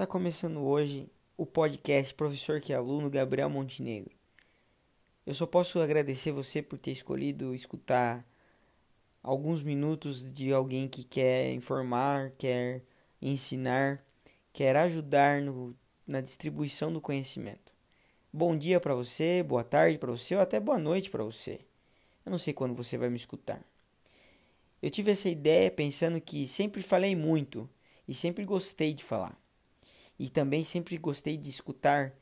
Está começando hoje o podcast Professor que é Aluno Gabriel Montenegro. Eu só posso agradecer você por ter escolhido escutar alguns minutos de alguém que quer informar, quer ensinar, quer ajudar no, na distribuição do conhecimento. Bom dia para você, boa tarde para você ou até boa noite para você. Eu não sei quando você vai me escutar. Eu tive essa ideia pensando que sempre falei muito e sempre gostei de falar e também sempre gostei de escutar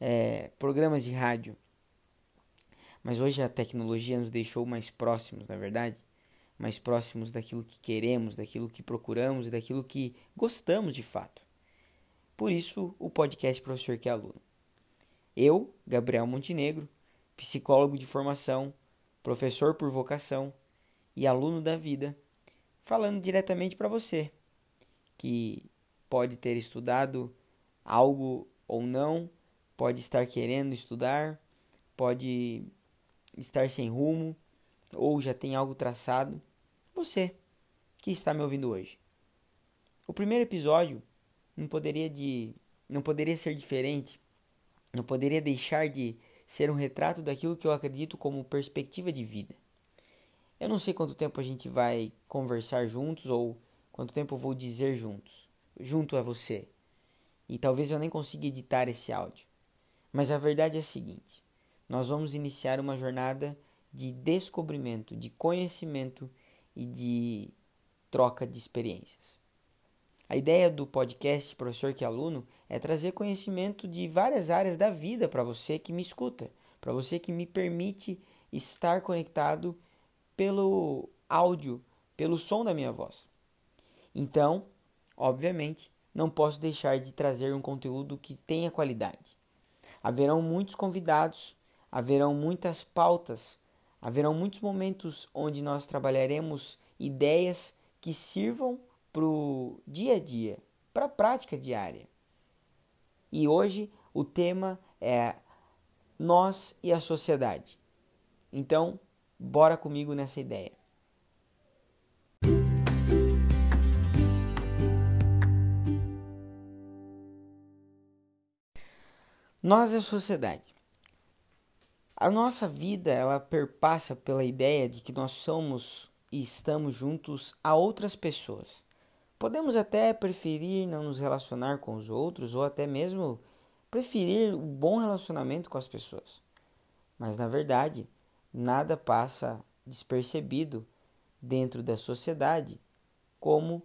é, programas de rádio. Mas hoje a tecnologia nos deixou mais próximos, na é verdade? Mais próximos daquilo que queremos, daquilo que procuramos e daquilo que gostamos de fato. Por isso, o podcast Professor que é Aluno. Eu, Gabriel Montenegro, psicólogo de formação, professor por vocação e aluno da vida, falando diretamente para você que pode ter estudado algo ou não, pode estar querendo estudar, pode estar sem rumo ou já tem algo traçado. Você que está me ouvindo hoje. O primeiro episódio não poderia de não poderia ser diferente, não poderia deixar de ser um retrato daquilo que eu acredito como perspectiva de vida. Eu não sei quanto tempo a gente vai conversar juntos ou quanto tempo eu vou dizer juntos, junto a você. E talvez eu nem consiga editar esse áudio. Mas a verdade é a seguinte: nós vamos iniciar uma jornada de descobrimento, de conhecimento e de troca de experiências. A ideia do podcast Professor que Aluno é trazer conhecimento de várias áreas da vida para você que me escuta, para você que me permite estar conectado pelo áudio, pelo som da minha voz. Então, obviamente, não posso deixar de trazer um conteúdo que tenha qualidade. Haverão muitos convidados, haverão muitas pautas, haverão muitos momentos onde nós trabalharemos ideias que sirvam para o dia a dia, para a prática diária. E hoje o tema é nós e a sociedade. Então, bora comigo nessa ideia. Nós é a sociedade. A nossa vida, ela perpassa pela ideia de que nós somos e estamos juntos a outras pessoas. Podemos até preferir não nos relacionar com os outros ou até mesmo preferir o um bom relacionamento com as pessoas. Mas na verdade, nada passa despercebido dentro da sociedade como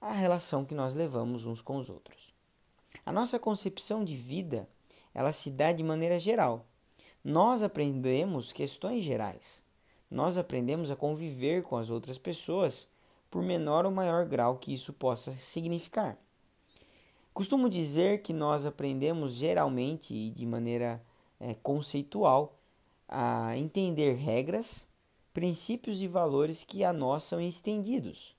a relação que nós levamos uns com os outros. A nossa concepção de vida ela se dá de maneira geral. Nós aprendemos questões gerais. Nós aprendemos a conviver com as outras pessoas, por menor ou maior grau que isso possa significar. Costumo dizer que nós aprendemos geralmente e de maneira é, conceitual a entender regras, princípios e valores que a nós são estendidos.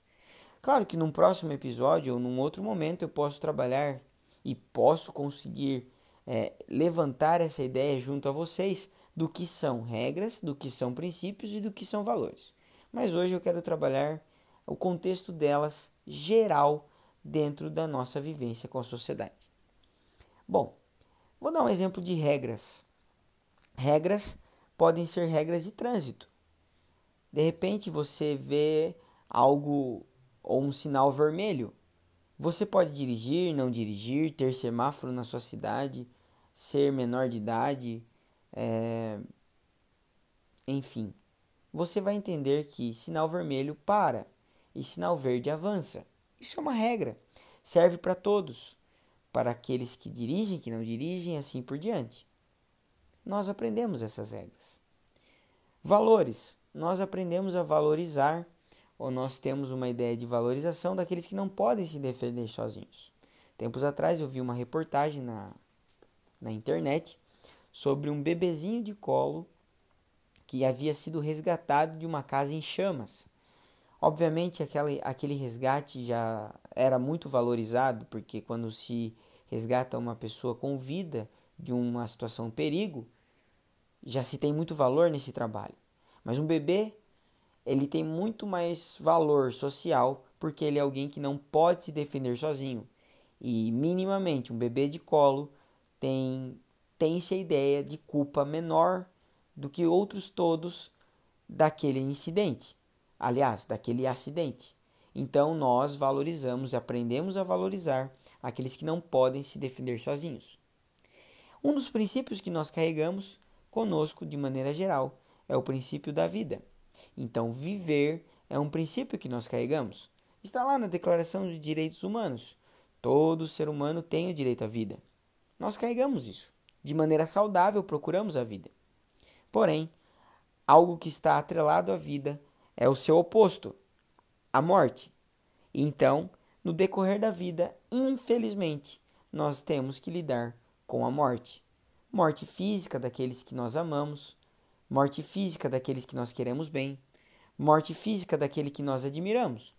Claro que num próximo episódio ou num outro momento eu posso trabalhar e posso conseguir é, levantar essa ideia junto a vocês do que são regras, do que são princípios e do que são valores. Mas hoje eu quero trabalhar o contexto delas geral dentro da nossa vivência com a sociedade. Bom, vou dar um exemplo de regras. Regras podem ser regras de trânsito. De repente você vê algo ou um sinal vermelho. Você pode dirigir, não dirigir, ter semáforo na sua cidade, ser menor de idade, é... enfim. Você vai entender que sinal vermelho para e sinal verde avança. Isso é uma regra. Serve para todos, para aqueles que dirigem, que não dirigem, assim por diante. Nós aprendemos essas regras. Valores. Nós aprendemos a valorizar, ou nós temos uma ideia de valorização daqueles que não podem se defender sozinhos. Tempos atrás eu vi uma reportagem na na internet sobre um bebezinho de colo que havia sido resgatado de uma casa em chamas. Obviamente, aquele, aquele resgate já era muito valorizado, porque quando se resgata uma pessoa com vida de uma situação perigo, já se tem muito valor nesse trabalho. Mas um bebê, ele tem muito mais valor social, porque ele é alguém que não pode se defender sozinho. e minimamente um bebê de colo tem tem-se a ideia de culpa menor do que outros todos daquele incidente, aliás, daquele acidente. Então nós valorizamos e aprendemos a valorizar aqueles que não podem se defender sozinhos. Um dos princípios que nós carregamos conosco de maneira geral é o princípio da vida. Então, viver é um princípio que nós carregamos. Está lá na Declaração de Direitos Humanos. Todo ser humano tem o direito à vida. Nós carregamos isso. De maneira saudável, procuramos a vida. Porém, algo que está atrelado à vida é o seu oposto, a morte. Então, no decorrer da vida, infelizmente, nós temos que lidar com a morte. Morte física daqueles que nós amamos, morte física daqueles que nós queremos bem, morte física daquele que nós admiramos,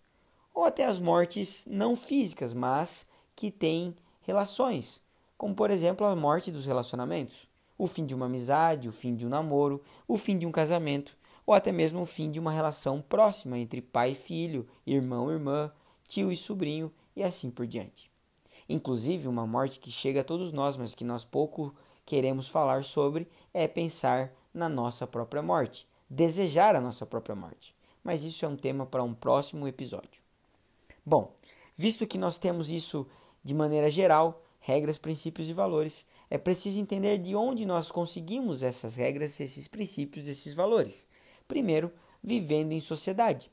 ou até as mortes não físicas, mas que têm relações, como por exemplo a morte dos relacionamentos, o fim de uma amizade, o fim de um namoro, o fim de um casamento, ou até mesmo o fim de uma relação próxima entre pai e filho, irmão e irmã, tio e sobrinho e assim por diante. Inclusive, uma morte que chega a todos nós, mas que nós pouco queremos falar sobre, é pensar na nossa própria morte, desejar a nossa própria morte. Mas isso é um tema para um próximo episódio. Bom, visto que nós temos isso de maneira geral, regras, princípios e valores, é preciso entender de onde nós conseguimos essas regras, esses princípios, esses valores. Primeiro, vivendo em sociedade.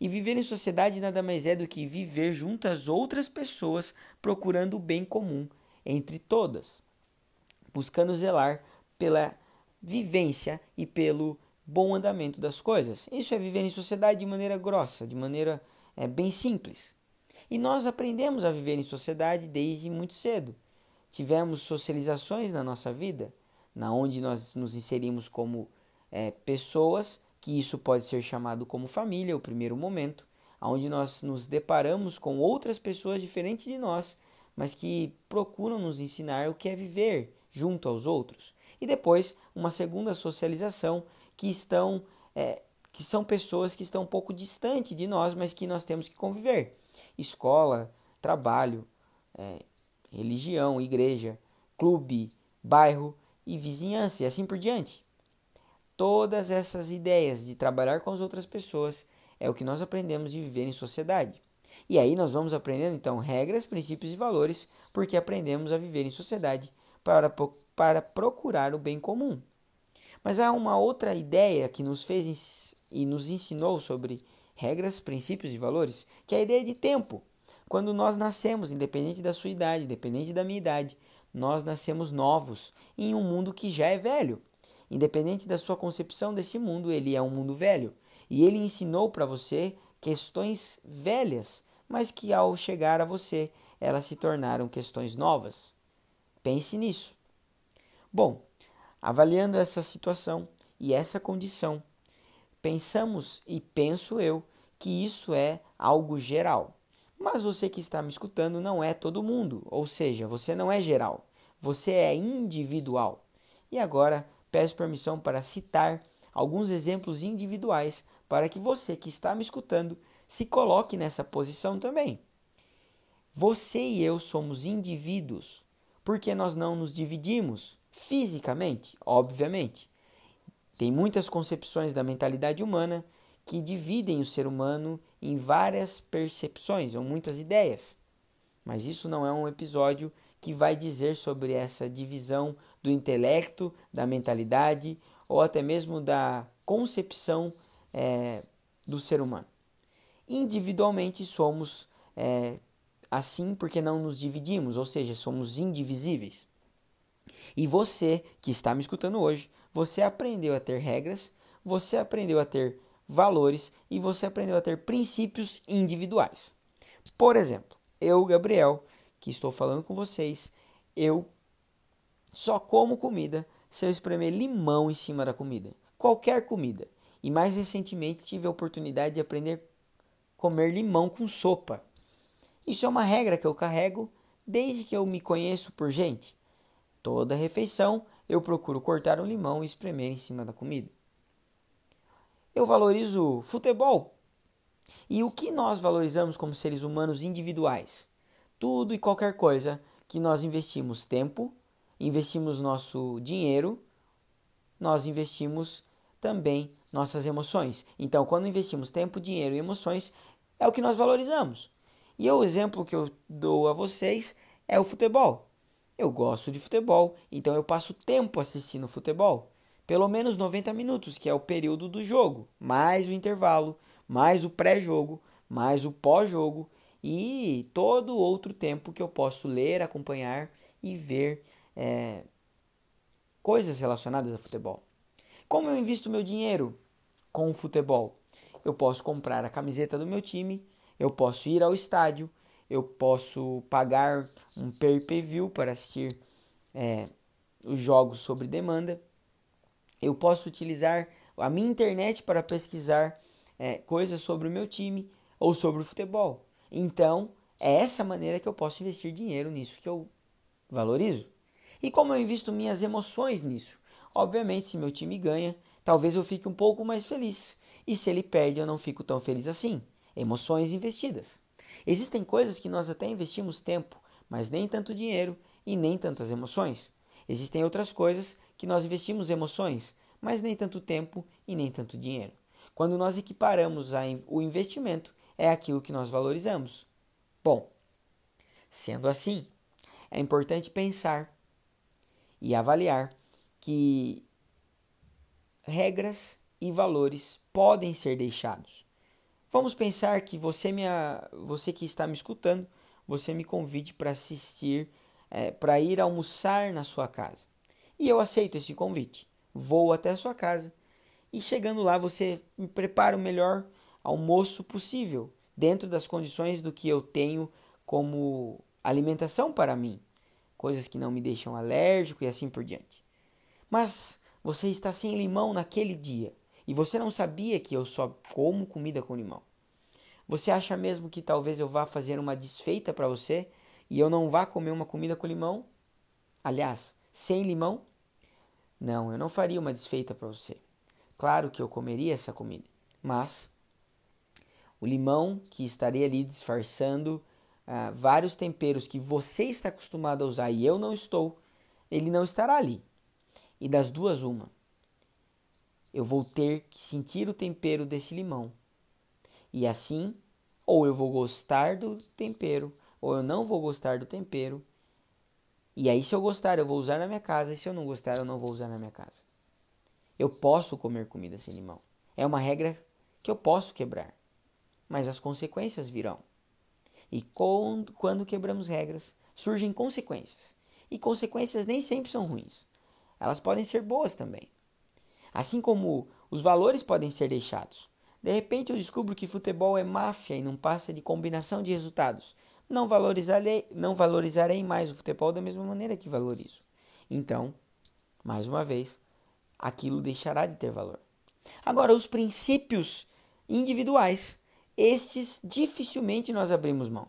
E viver em sociedade nada mais é do que viver junto às outras pessoas, procurando o bem comum entre todas, buscando zelar pela vivência e pelo bom andamento das coisas. Isso é viver em sociedade de maneira grossa, de maneira é, bem simples. E nós aprendemos a viver em sociedade desde muito cedo. Tivemos socializações na nossa vida, na onde nós nos inserimos como é, pessoas, que isso pode ser chamado como família, o primeiro momento, onde nós nos deparamos com outras pessoas diferentes de nós, mas que procuram nos ensinar o que é viver junto aos outros e depois uma segunda socialização que estão é, que são pessoas que estão um pouco distante de nós, mas que nós temos que conviver. Escola, trabalho, é, religião, igreja, clube, bairro e vizinhança e assim por diante. Todas essas ideias de trabalhar com as outras pessoas é o que nós aprendemos de viver em sociedade. E aí nós vamos aprendendo então regras, princípios e valores, porque aprendemos a viver em sociedade para para procurar o bem comum. Mas há uma outra ideia que nos fez e nos ensinou sobre regras, princípios e valores, que é a ideia de tempo. Quando nós nascemos, independente da sua idade, independente da minha idade, nós nascemos novos em um mundo que já é velho. Independente da sua concepção desse mundo, ele é um mundo velho. E ele ensinou para você questões velhas, mas que ao chegar a você, elas se tornaram questões novas. Pense nisso. Bom, avaliando essa situação e essa condição, pensamos e penso eu que isso é algo geral. Mas você que está me escutando não é todo mundo, ou seja, você não é geral, você é individual. E agora peço permissão para citar alguns exemplos individuais para que você que está me escutando se coloque nessa posição também. Você e eu somos indivíduos porque nós não nos dividimos fisicamente, obviamente. Tem muitas concepções da mentalidade humana que dividem o ser humano em várias percepções ou muitas ideias. Mas isso não é um episódio que vai dizer sobre essa divisão do intelecto, da mentalidade ou até mesmo da concepção é, do ser humano. Individualmente somos é, assim porque não nos dividimos, ou seja, somos indivisíveis. E você que está me escutando hoje, você aprendeu a ter regras, você aprendeu a ter valores e você aprendeu a ter princípios individuais. Por exemplo, eu, Gabriel, que estou falando com vocês, eu só como comida se eu espremer limão em cima da comida. Qualquer comida. E mais recentemente tive a oportunidade de aprender a comer limão com sopa. Isso é uma regra que eu carrego desde que eu me conheço por gente. Toda refeição eu procuro cortar um limão e espremer em cima da comida. Eu valorizo futebol. E o que nós valorizamos como seres humanos individuais? tudo e qualquer coisa que nós investimos tempo, investimos nosso dinheiro, nós investimos também nossas emoções. Então, quando investimos tempo, dinheiro e emoções, é o que nós valorizamos. E o exemplo que eu dou a vocês é o futebol. Eu gosto de futebol, então eu passo tempo assistindo futebol. Pelo menos 90 minutos, que é o período do jogo, mais o intervalo, mais o pré-jogo, mais o pós-jogo e todo outro tempo que eu posso ler, acompanhar e ver é, coisas relacionadas a futebol. Como eu invisto meu dinheiro com o futebol? Eu posso comprar a camiseta do meu time, eu posso ir ao estádio, eu posso pagar um pay-per-view para assistir é, os jogos sobre demanda, eu posso utilizar a minha internet para pesquisar é, coisas sobre o meu time ou sobre o futebol. Então, é essa maneira que eu posso investir dinheiro nisso que eu valorizo. E como eu invisto minhas emoções nisso? Obviamente, se meu time ganha, talvez eu fique um pouco mais feliz. E se ele perde, eu não fico tão feliz assim. Emoções investidas. Existem coisas que nós até investimos tempo, mas nem tanto dinheiro e nem tantas emoções. Existem outras coisas que nós investimos emoções, mas nem tanto tempo e nem tanto dinheiro. Quando nós equiparamos o investimento, é aquilo que nós valorizamos. Bom, sendo assim, é importante pensar e avaliar que regras e valores podem ser deixados. Vamos pensar que você, me, você que está me escutando, você me convide para assistir, é, para ir almoçar na sua casa. E eu aceito esse convite. Vou até a sua casa e chegando lá você me prepara o melhor almoço possível, dentro das condições do que eu tenho como alimentação para mim, coisas que não me deixam alérgico e assim por diante. Mas você está sem limão naquele dia e você não sabia que eu só como comida com limão. Você acha mesmo que talvez eu vá fazer uma desfeita para você e eu não vá comer uma comida com limão? Aliás, sem limão? Não, eu não faria uma desfeita para você. Claro que eu comeria essa comida, mas o limão que estaria ali disfarçando uh, vários temperos que você está acostumado a usar e eu não estou, ele não estará ali. E das duas, uma. Eu vou ter que sentir o tempero desse limão. E assim, ou eu vou gostar do tempero, ou eu não vou gostar do tempero. E aí, se eu gostar, eu vou usar na minha casa, e se eu não gostar, eu não vou usar na minha casa. Eu posso comer comida sem limão. É uma regra que eu posso quebrar. Mas as consequências virão. E quando quebramos regras, surgem consequências. E consequências nem sempre são ruins elas podem ser boas também. Assim como os valores podem ser deixados. De repente eu descubro que futebol é máfia e não passa de combinação de resultados. Não valorizarei, não valorizarei mais o futebol da mesma maneira que valorizo. Então, mais uma vez, aquilo deixará de ter valor. Agora, os princípios individuais, estes dificilmente nós abrimos mão.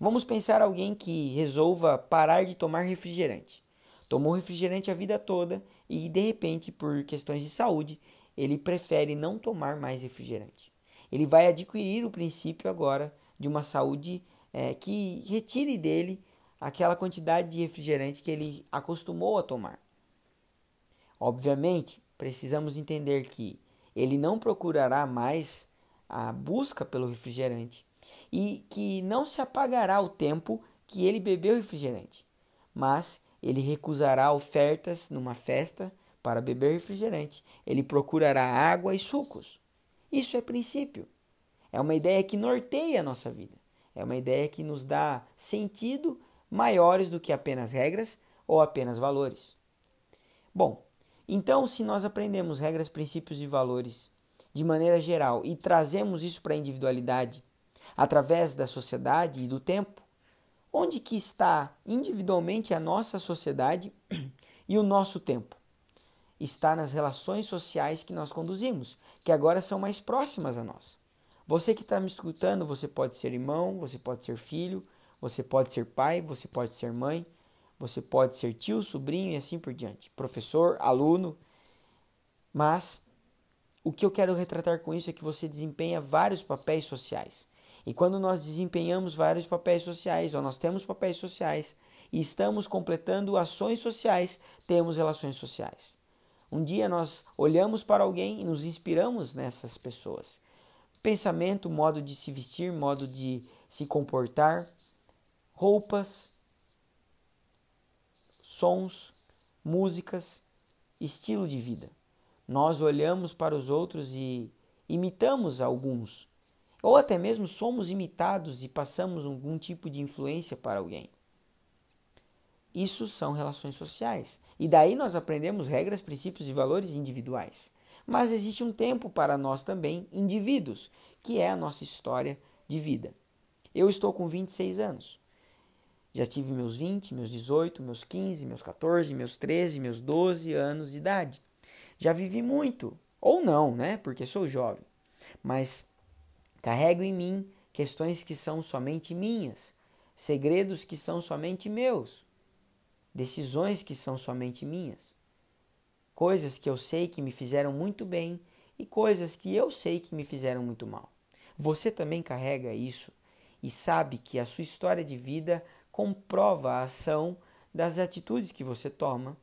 Vamos pensar alguém que resolva parar de tomar refrigerante. Tomou refrigerante a vida toda e de repente, por questões de saúde, ele prefere não tomar mais refrigerante. Ele vai adquirir o princípio agora de uma saúde é, que retire dele aquela quantidade de refrigerante que ele acostumou a tomar. Obviamente, precisamos entender que ele não procurará mais a busca pelo refrigerante e que não se apagará o tempo que ele bebeu refrigerante, mas ele recusará ofertas numa festa para beber refrigerante. Ele procurará água e sucos. Isso é princípio. É uma ideia que norteia a nossa vida. É uma ideia que nos dá sentido maiores do que apenas regras ou apenas valores. Bom, então se nós aprendemos regras, princípios e valores de maneira geral e trazemos isso para a individualidade através da sociedade e do tempo, Onde que está individualmente a nossa sociedade e o nosso tempo? Está nas relações sociais que nós conduzimos, que agora são mais próximas a nós. Você que está me escutando, você pode ser irmão, você pode ser filho, você pode ser pai, você pode ser mãe, você pode ser tio, sobrinho e assim por diante, professor, aluno. Mas o que eu quero retratar com isso é que você desempenha vários papéis sociais. E quando nós desempenhamos vários papéis sociais, ou nós temos papéis sociais e estamos completando ações sociais, temos relações sociais. Um dia nós olhamos para alguém e nos inspiramos nessas pessoas. Pensamento, modo de se vestir, modo de se comportar, roupas, sons, músicas, estilo de vida. Nós olhamos para os outros e imitamos alguns, ou até mesmo somos imitados e passamos algum tipo de influência para alguém. Isso são relações sociais. E daí nós aprendemos regras, princípios e valores individuais. Mas existe um tempo para nós também, indivíduos, que é a nossa história de vida. Eu estou com 26 anos. Já tive meus 20, meus 18, meus 15, meus 14, meus 13, meus 12 anos de idade. Já vivi muito, ou não, né? Porque sou jovem. Mas carrego em mim questões que são somente minhas, segredos que são somente meus, decisões que são somente minhas, coisas que eu sei que me fizeram muito bem e coisas que eu sei que me fizeram muito mal. Você também carrega isso e sabe que a sua história de vida comprova a ação das atitudes que você toma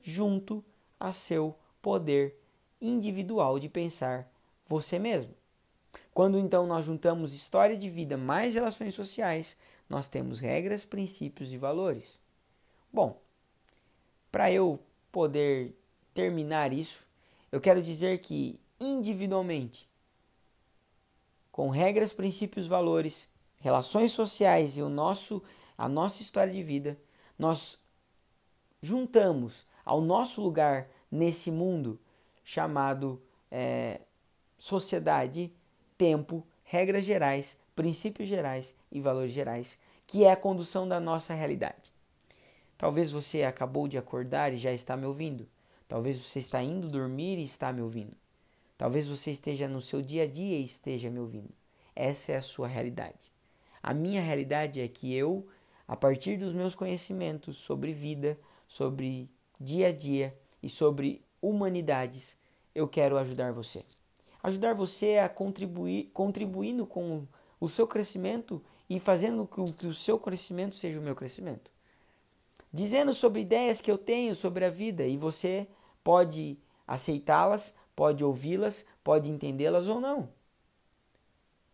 junto a seu poder individual de pensar você mesmo. Quando então nós juntamos história de vida mais relações sociais, nós temos regras, princípios e valores. Bom, para eu poder terminar isso, eu quero dizer que individualmente, com regras, princípios, valores, relações sociais e o nosso a nossa história de vida, nós juntamos ao nosso lugar nesse mundo chamado é, sociedade, tempo, regras gerais, princípios gerais e valores gerais, que é a condução da nossa realidade. Talvez você acabou de acordar e já está me ouvindo. Talvez você está indo dormir e está me ouvindo. Talvez você esteja no seu dia a dia e esteja me ouvindo. Essa é a sua realidade. A minha realidade é que eu, a partir dos meus conhecimentos sobre vida, sobre dia a dia e sobre humanidades, eu quero ajudar você. Ajudar você a contribuir, contribuindo com o seu crescimento e fazendo com que o seu crescimento seja o meu crescimento. Dizendo sobre ideias que eu tenho sobre a vida e você pode aceitá-las, pode ouvi-las, pode entendê-las ou não.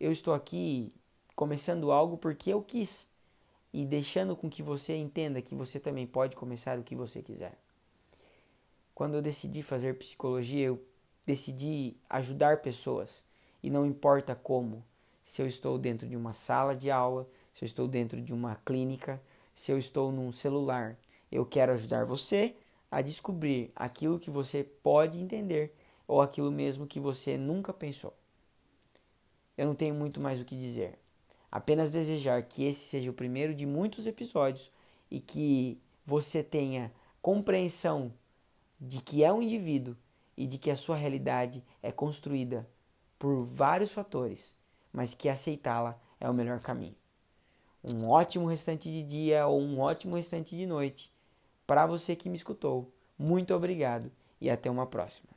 Eu estou aqui começando algo porque eu quis e deixando com que você entenda que você também pode começar o que você quiser. Quando eu decidi fazer psicologia, eu decidi ajudar pessoas e não importa como, se eu estou dentro de uma sala de aula, se eu estou dentro de uma clínica, se eu estou num celular, eu quero ajudar você a descobrir aquilo que você pode entender ou aquilo mesmo que você nunca pensou. Eu não tenho muito mais o que dizer. Apenas desejar que esse seja o primeiro de muitos episódios e que você tenha compreensão de que é um indivíduo e de que a sua realidade é construída por vários fatores, mas que aceitá-la é o melhor caminho. Um ótimo restante de dia ou um ótimo restante de noite para você que me escutou. Muito obrigado e até uma próxima.